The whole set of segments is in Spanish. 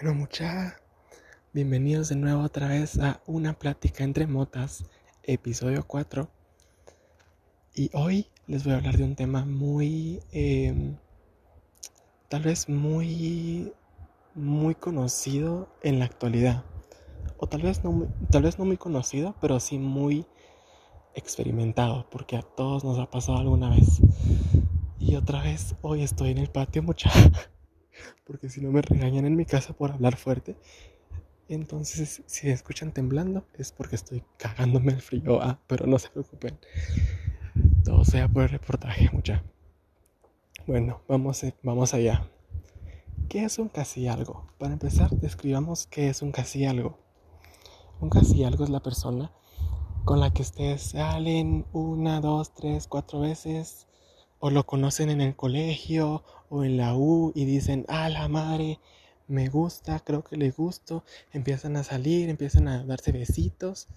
Bueno, mucha, bienvenidos de nuevo otra vez a una plática entre motas, episodio 4. Y hoy les voy a hablar de un tema muy, em, tal vez muy, muy conocido en la actualidad. O tal vez no, tal vez no muy conocido, pero sí muy experimentado, porque a todos nos ha pasado alguna vez. Y otra vez hoy estoy en el patio, mucha porque si no me regañan en mi casa por hablar fuerte. Entonces, si escuchan temblando, es porque estoy cagándome el frío. Ah, pero no se preocupen. Todo sea por el reportaje, mucha. Bueno, vamos, eh, vamos allá. ¿Qué es un casi algo? Para empezar, describamos qué es un casi algo. Un casi algo es la persona con la que ustedes salen una, dos, tres, cuatro veces o lo conocen en el colegio o en la U y dicen, ah, la madre, me gusta, creo que le gusto, empiezan a salir, empiezan a darse besitos.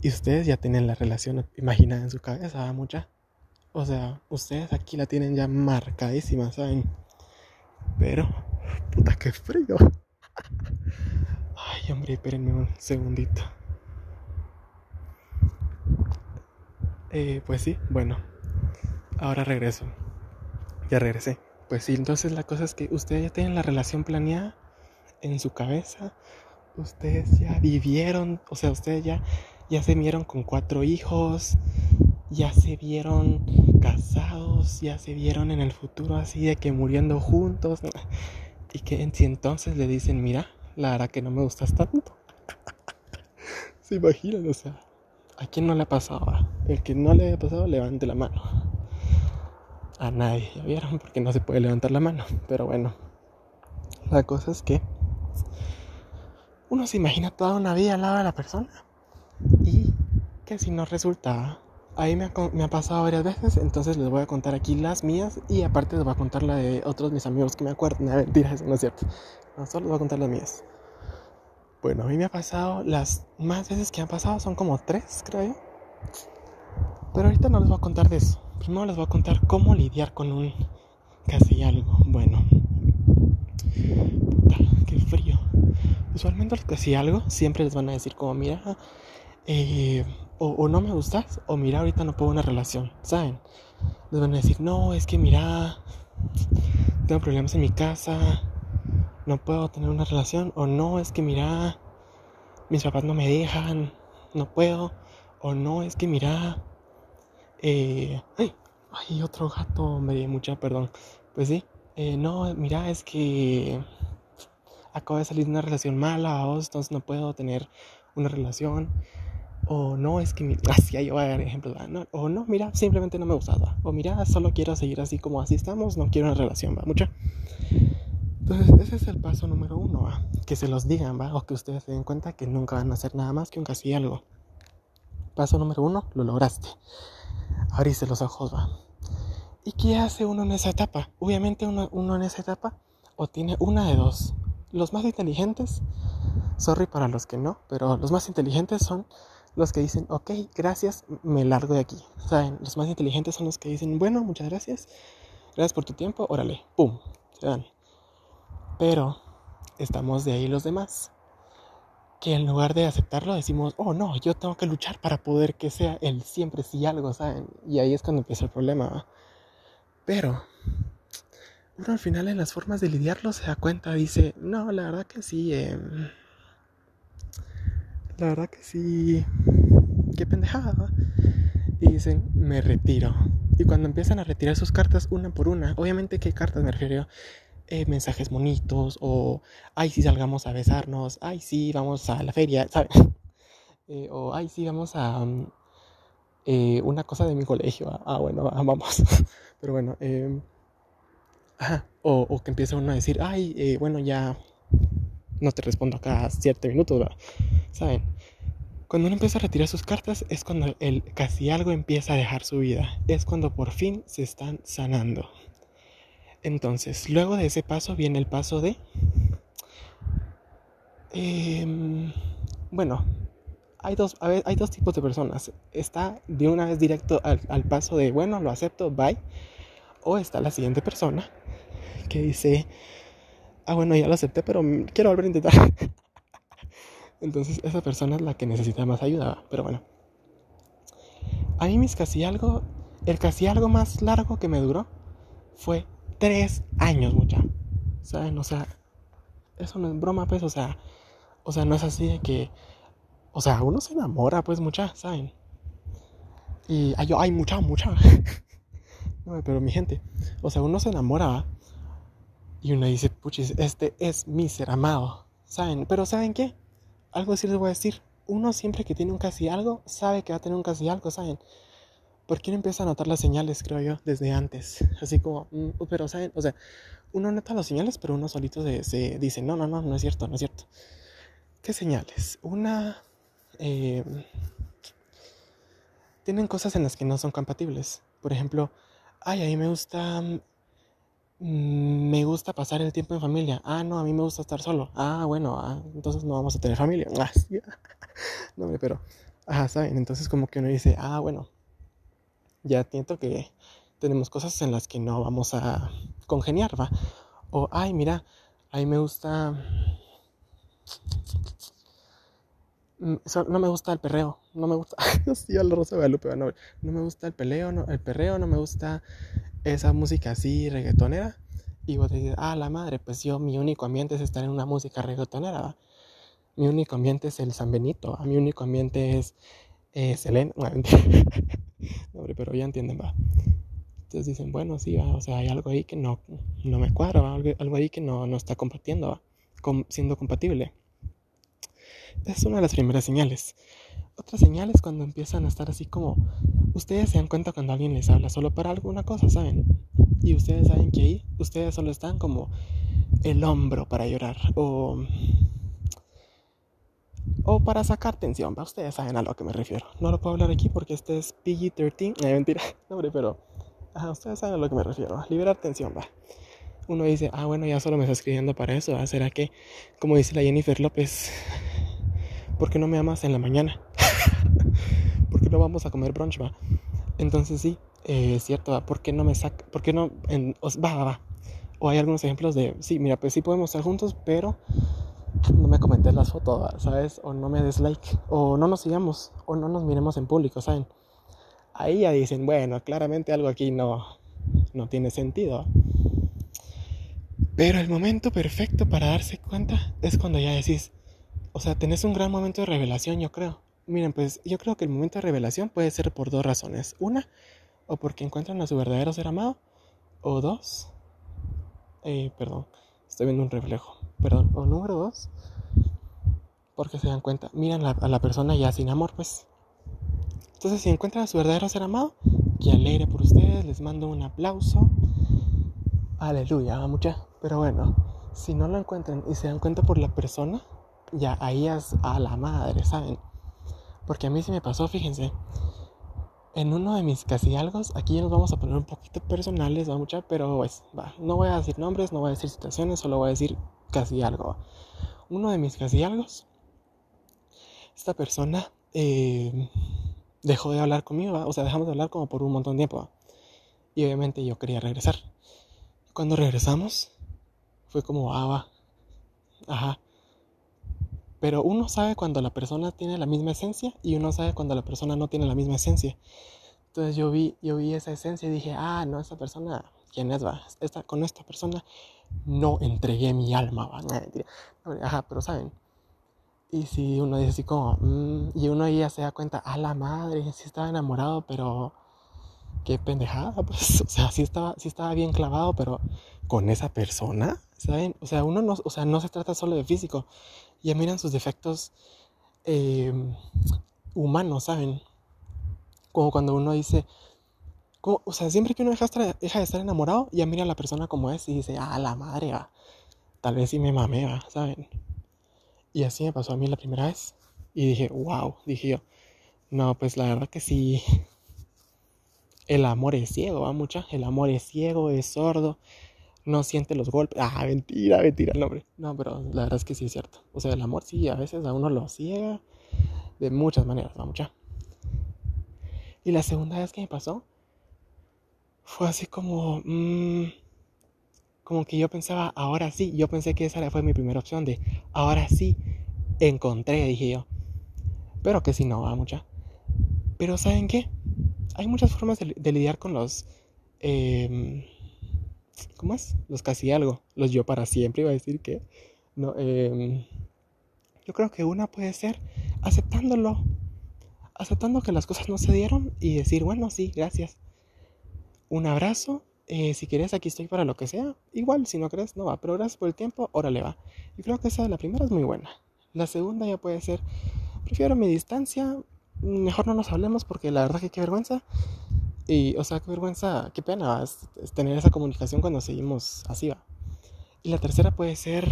Y ustedes ya tienen la relación imaginada en su cabeza, mucha. O sea, ustedes aquí la tienen ya marcadísima, ¿saben? Pero, puta, qué frío. Ay, hombre, espérenme un segundito. Eh, pues sí, bueno, ahora regreso. Ya regresé. Pues sí, entonces la cosa es que ustedes ya tienen la relación planeada en su cabeza. Ustedes ya vivieron, o sea, ustedes ya, ya se vieron con cuatro hijos, ya se vieron casados, ya se vieron en el futuro así de que muriendo juntos. Y que si entonces le dicen, mira, la verdad que no me gustas tanto. se imaginan, o sea, ¿a quién no le ha pasado? El que no le haya pasado, levante la mano a nadie, ¿ya vieron? Porque no se puede levantar la mano. Pero bueno, la cosa es que uno se imagina toda una vida al lado de la persona y que si no resulta, ahí me ha, pasado varias veces, entonces les voy a contar aquí las mías y aparte les voy a contar la de otros mis amigos que me acuerdan. A mentira, eso no es cierto. No, solo les voy a contar las mías. Bueno, a mí me ha pasado, las más veces que han pasado son como tres, creo Pero ahorita no les voy a contar de eso. Primero les voy a contar cómo lidiar con un casi algo. Bueno, puta, qué frío. Usualmente los casi algo siempre les van a decir como, mira, eh, o, no me gustas, o mira, ahorita no puedo una relación, ¿saben? Les van a decir, no, es que mira, tengo problemas en mi casa, no puedo tener una relación, o no, es que mira, mis papás no me dejan, no puedo, o no, es que mira, eh, ay, otro gato, me di mucha perdón. Pues sí, eh, no, mira, es que acabo de salir de una relación mala, entonces no puedo tener una relación. O no, es que, así yo voy a dar ejemplos, o no, mira, simplemente no me gustaba. O mira, solo quiero seguir así como así estamos, no quiero una relación, va, mucha. Entonces, ese es el paso número uno, ¿va? que se los digan, ¿va? o que ustedes se den cuenta que nunca van a hacer nada más que un casi algo. Paso número uno, lo lograste abrirse los ojos, va. ¿Y qué hace uno en esa etapa? Obviamente uno, uno en esa etapa o tiene una de dos. Los más inteligentes, sorry para los que no, pero los más inteligentes son los que dicen, ok, gracias, me largo de aquí. ¿Saben? Los más inteligentes son los que dicen, bueno, muchas gracias, gracias por tu tiempo, órale, pum, se dan. Pero estamos de ahí los demás que en lugar de aceptarlo decimos, oh no, yo tengo que luchar para poder que sea el siempre sí algo, ¿saben? Y ahí es cuando empieza el problema. Pero uno al final en las formas de lidiarlo se da cuenta, dice, no, la verdad que sí, em, la verdad que sí, qué pendejada. Y dicen, me retiro. Y cuando empiezan a retirar sus cartas una por una, obviamente qué cartas me refiero, eh, mensajes bonitos o, ay, sí, salgamos a besarnos, ay, sí, vamos a la feria, ¿sabes? Eh, o, ay, sí, vamos a mm, eh, una cosa de mi colegio, ah, ah bueno, vamos. Pero bueno, em, o, que empieza uno a decir, ay, bueno, ya no te respondo acá siete minutos, ¿saben? Cuando uno empieza a retirar sus cartas es cuando el casi algo empieza a dejar su vida. Es cuando por fin se están sanando. Entonces, luego de ese paso viene el paso de... Em, bueno, hay dos, hay dos tipos de personas. Está de una vez directo al, al, paso de, bueno, lo acepto, bye. O está la siguiente persona que dice, ah, bueno, ya lo acepté, pero quiero volver a intentar. Entonces esa persona es la que necesita más ayuda, pero bueno. A mí mis casi algo, el casi algo más largo que me duró fue tres años, mucha. ¿Saben? O sea, eso no es broma, pues, o sea, o sea, no es así de que, o sea, uno se enamora, pues, mucha, ¿saben? Y ay, yo, ay, mucha, mucha. pero mi gente, o sea, uno se enamora y uno dice, puchis, este es mi ser amado, ¿saben? Pero ¿saben qué? Algo sí les voy a decir. Uno siempre que tiene un casi algo, sabe que va a tener un casi algo, ¿saben? Porque uno empieza a notar las señales, creo yo, desde antes. Así como, mm, pero, ¿saben? O sea, uno nota las señales, pero uno solito se, dice, no, no, no, no es cierto, no es cierto. ¿Qué señales? Una... Eh, tienen cosas en las que no son compatibles. Por ejemplo, ay, a mí me gusta Mm, me gusta pasar el tiempo en familia. Ah, no, a mí me gusta estar solo. Ah, bueno, ah, entonces no vamos a tener familia. Ah, no, pero, ajá, ¿saben? Entonces como que uno dice, ah, bueno, ya siento que tenemos cosas en las que no vamos a congeniar, ¿va? O, ay, mira, a mí me gusta... Mm, no me gusta el perreo, no me gusta, sí, al Rosa no, no me gusta el peleo, no, el perreo, no me gusta esa música así reggaetonera. Y vos decís, ah, la madre, pues yo, mi único ambiente es estar en una música reggaetonera. Mi único ambiente es el San Benito. Mi único ambiente es eh, Selena. No, pero ya entienden, va. Entonces dicen, bueno, sí, va. O sea, hay algo ahí que no, no me cuadra, Algo, ahí que no, no está compartiendo, va. siendo compatible. Es una de las primeras señales. Otra señal es cuando empiezan a estar así como ustedes se dan cuenta cuando alguien les habla solo para alguna cosa, ¿saben? Y ustedes saben que ahí ustedes solo están como el hombro para llorar o o para sacar tensión. Ustedes saben a lo que me refiero. No lo puedo hablar aquí porque este es PG-13. No, mentira, hombre, pero ajá, ustedes saben a lo que me refiero. Liberar tensión, va. Uno dice, ah, bueno, ya solo me está escribiendo para eso. ¿va? ¿Será que, como dice la Jennifer López, ¿por qué no me amas en la mañana? ¿por qué no vamos a comer brunch, va? Entonces sí, eh, es cierto, ¿va? ¿por qué no me saca? ¿Por qué no? En, va, va, va. O hay algunos ejemplos de, sí, mira, pues sí podemos estar juntos, pero no me comentes las fotos, ¿sabes? O no me des like, o no nos sigamos, o no nos miremos en público, ¿saben? Ahí ya dicen, bueno, claramente algo aquí no, no tiene sentido. Pero el momento perfecto para darse cuenta es cuando ya decís, o sea, tenés un gran momento de revelación, yo creo. Miren, pues yo creo que el momento de revelación puede ser por dos razones. Una, o porque encuentran a su verdadero ser amado. O dos, eh, perdón, estoy viendo un reflejo. Perdón. O número dos, porque se dan cuenta, miran a la persona ya sin amor, pues. Entonces, si encuentran a su verdadero ser amado, que alegre por ustedes, les mando un aplauso. Aleluya, mucha. Pero bueno, si no lo encuentran y se dan cuenta por la persona, ya ahí es a la madre, ¿saben? Porque a mí sí me pasó, fíjense. En uno de mis casi algo, aquí nos vamos a poner un poquito personales, va mucha, pero pues, no voy a decir nombres, no voy a decir situaciones, solo voy a decir casi algo. Uno de mis casi algo, esta persona eh, dejó de hablar conmigo, o sea, dejamos de hablar como por un montón de tiempo. Y obviamente yo quería regresar. Cuando regresamos, fue como, ah, va, ajá, pero uno sabe cuando la persona tiene la misma esencia y uno sabe cuando la persona no tiene la misma esencia. Entonces yo vi, yo vi esa esencia y dije, ah, no, esa persona, ¿quién es? Va? Esta, con esta persona no entregué mi alma, va. Ajá, pero saben. Y si uno dice así como, mm", y uno ya se da cuenta, a la madre, sí estaba enamorado, pero qué pendejada, pues, o sea, sí estaba, sí estaba bien clavado, pero con esa persona, ¿saben? O sea, uno no, o sea, no se trata solo de físico, ya miran sus defectos em, humanos, ¿saben? Como cuando uno dice, o sea, siempre que uno deja, deja, de estar enamorado, ya mira a la persona como es y dice, ah, la madre, va. tal vez sí me mamea, ¿saben? Y así me pasó a mí la primera vez. Y dije, wow, dije yo, no, pues la verdad que sí, el amor es ciego, va mucha, el amor es ciego, es sordo, no siente los golpes. Ah, mentira, mentira el nombre. No, pero la verdad es que sí es cierto. O sea, el amor sí, a veces a uno lo ciega de muchas maneras, va mucha. Y la segunda vez que me pasó fue así como... Mmm, como que yo pensaba, ahora sí, yo pensé que esa fue mi primera opción de, ahora sí, encontré, dije yo. Pero que si no, va mucha. Pero ¿saben qué? Hay muchas formas de, lidiar con los... Em, ¿Cómo es? Los casi algo. Los yo para siempre, iba a decir que... No, eh, yo creo que una puede ser aceptándolo. Aceptando que las cosas no se dieron y decir, bueno, sí, gracias. Un abrazo. Eh, si quieres, aquí estoy para lo que sea. Igual, si no crees, no va. Pero gracias por el tiempo, órale va. Y creo que esa la primera es muy buena. La segunda ya puede ser, prefiero mi distancia. Mejor no nos hablemos porque la verdad que qué vergüenza. Y, o sea, qué vergüenza, qué pena tener esa comunicación cuando seguimos así va. Y la tercera puede ser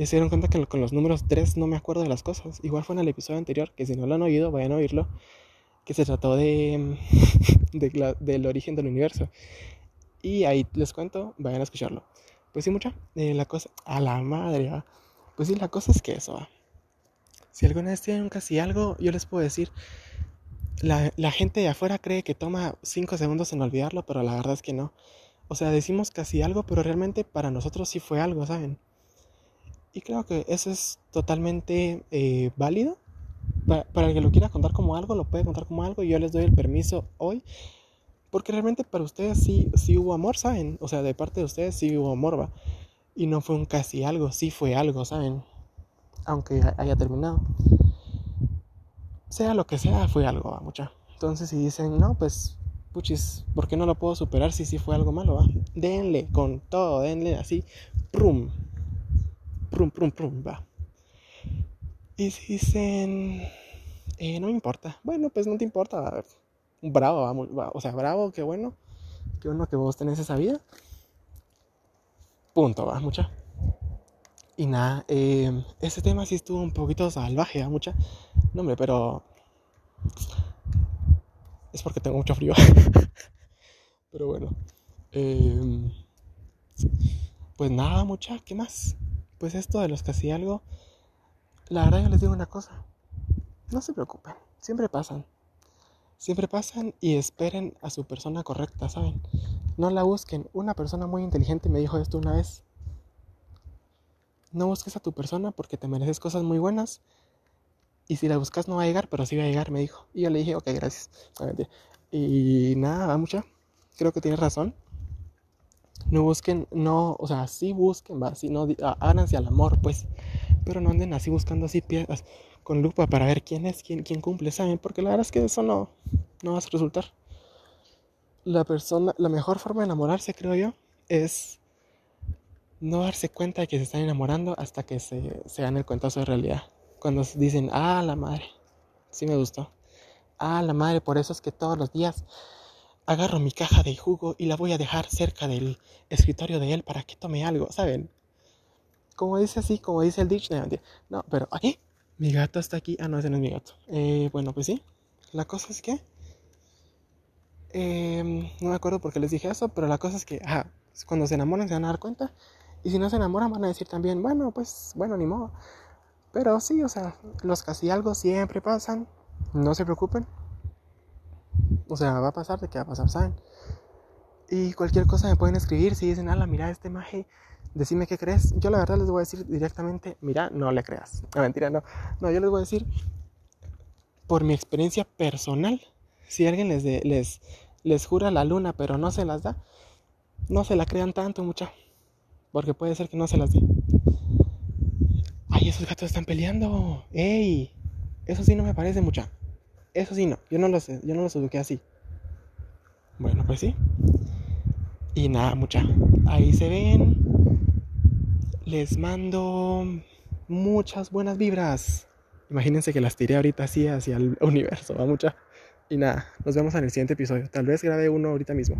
y se dieron cuenta que con los números 3 no me acuerdo de las cosas. Igual fue en el episodio anterior, que si no lo han oído, vayan a oírlo, que se trató de, del origen del universo. Y ahí les cuento, vayan a escucharlo. Pues sí, mucha, eh, la cosa, a la madre, ¿va? Pues sí, la cosa es que eso, ¿va? Si alguna vez tienen casi algo, yo les puedo decir, la, la gente de afuera cree que toma 5 segundos en olvidarlo, pero la verdad es que no. O sea, decimos casi algo, pero realmente para nosotros sí fue algo, ¿saben? Y creo que eso es totalmente eh, válido. Para, el que lo quiera contar como algo, lo puede contar como algo y yo les doy el permiso hoy. Porque realmente para ustedes sí, sí hubo amor, ¿saben? O sea, de parte de ustedes sí hubo amor, va. Y no fue un casi algo, sí fue algo, ¿saben? Aunque haya terminado. Sea lo que sea, fue algo, va, mucha. Entonces si dicen, no, pues, puchis, ¿por qué no lo puedo superar si sí fue algo malo, va? Denle con todo, denle así, prum, prum, prum, prum, va. Y si dicen, eh, no me importa, bueno, pues no te importa, va. bravo, va, o sea, bravo, qué bueno, qué bueno que vos tenés esa vida. Punto, va, mucha. Y nada, eh, ese tema sí estuvo un poquito salvaje, ¿va? mucha. Pero es porque tengo mucho frío. pero bueno. Eh, pues nada, mucha, ¿qué más? pues esto de los casi algo, la verdad yo les digo una cosa, no se preocupen, siempre pasan. Siempre pasan y esperen a su persona correcta, ¿saben? No la busquen. Una persona muy inteligente me dijo esto una vez. No busques a tu persona porque te mereces cosas muy buenas. Y si la buscas no va a llegar, pero sí va a llegar, me dijo. Y yo le dije, ok, gracias. Y nada, va mucha. Creo que tienes razón no busquen, no, o sea, sí busquen, va, sí, no, háganse al amor, pues, pero no anden así buscando así piedras con lupa para ver quién es, quién, quién cumple, ¿saben? Porque la verdad es que eso no, no va a resultar. La persona, la mejor forma de enamorarse, creo yo, es no darse cuenta de que se están enamorando hasta que se, se dan el cuentazo de realidad. Cuando dicen, ah, la madre, sí me gustó. Ah, la madre, por eso es que todos los días agarro mi caja de jugo y la voy a dejar cerca del escritorio de él para que tome algo, ¿saben? Como dice así, como dice el dictionary. No, pero, ¿aquí? Mi gato está aquí. Ah, no, ese no es mi gato. Eh, bueno, pues sí. La cosa es que... Em, no me acuerdo por qué les dije eso, pero la cosa es que, ajá, cuando se enamoran se van a dar cuenta. Y si no se enamoran van a decir también, bueno, pues, bueno, ni modo. Pero sí, o sea, los casi algo siempre pasan. No se preocupen. O sea, va a pasar de qué va a pasar, ¿saben? Y cualquier cosa me pueden escribir si dicen, ala, mira este maje, decime qué crees. Yo la verdad les voy a decir directamente, mira, no le creas. No, mentira, no. No, yo les voy a decir, por mi experiencia personal, si alguien les, les, les jura la luna pero no se las da, no se la crean tanto, mucha. Porque puede ser que no se las dé. Ay, esos gatos están peleando. ¡Ey! Eso sí no me parece mucha. Eso sí, no, yo no lo sé, yo no los eduqué así. Bueno, pues sí. Y nada, mucha. Ahí se ven. Les mando muchas buenas vibras. Imagínense que las tiré ahorita así hacia el universo, va mucha. Y nada, nos vemos en el siguiente episodio. Tal vez grabe uno ahorita mismo.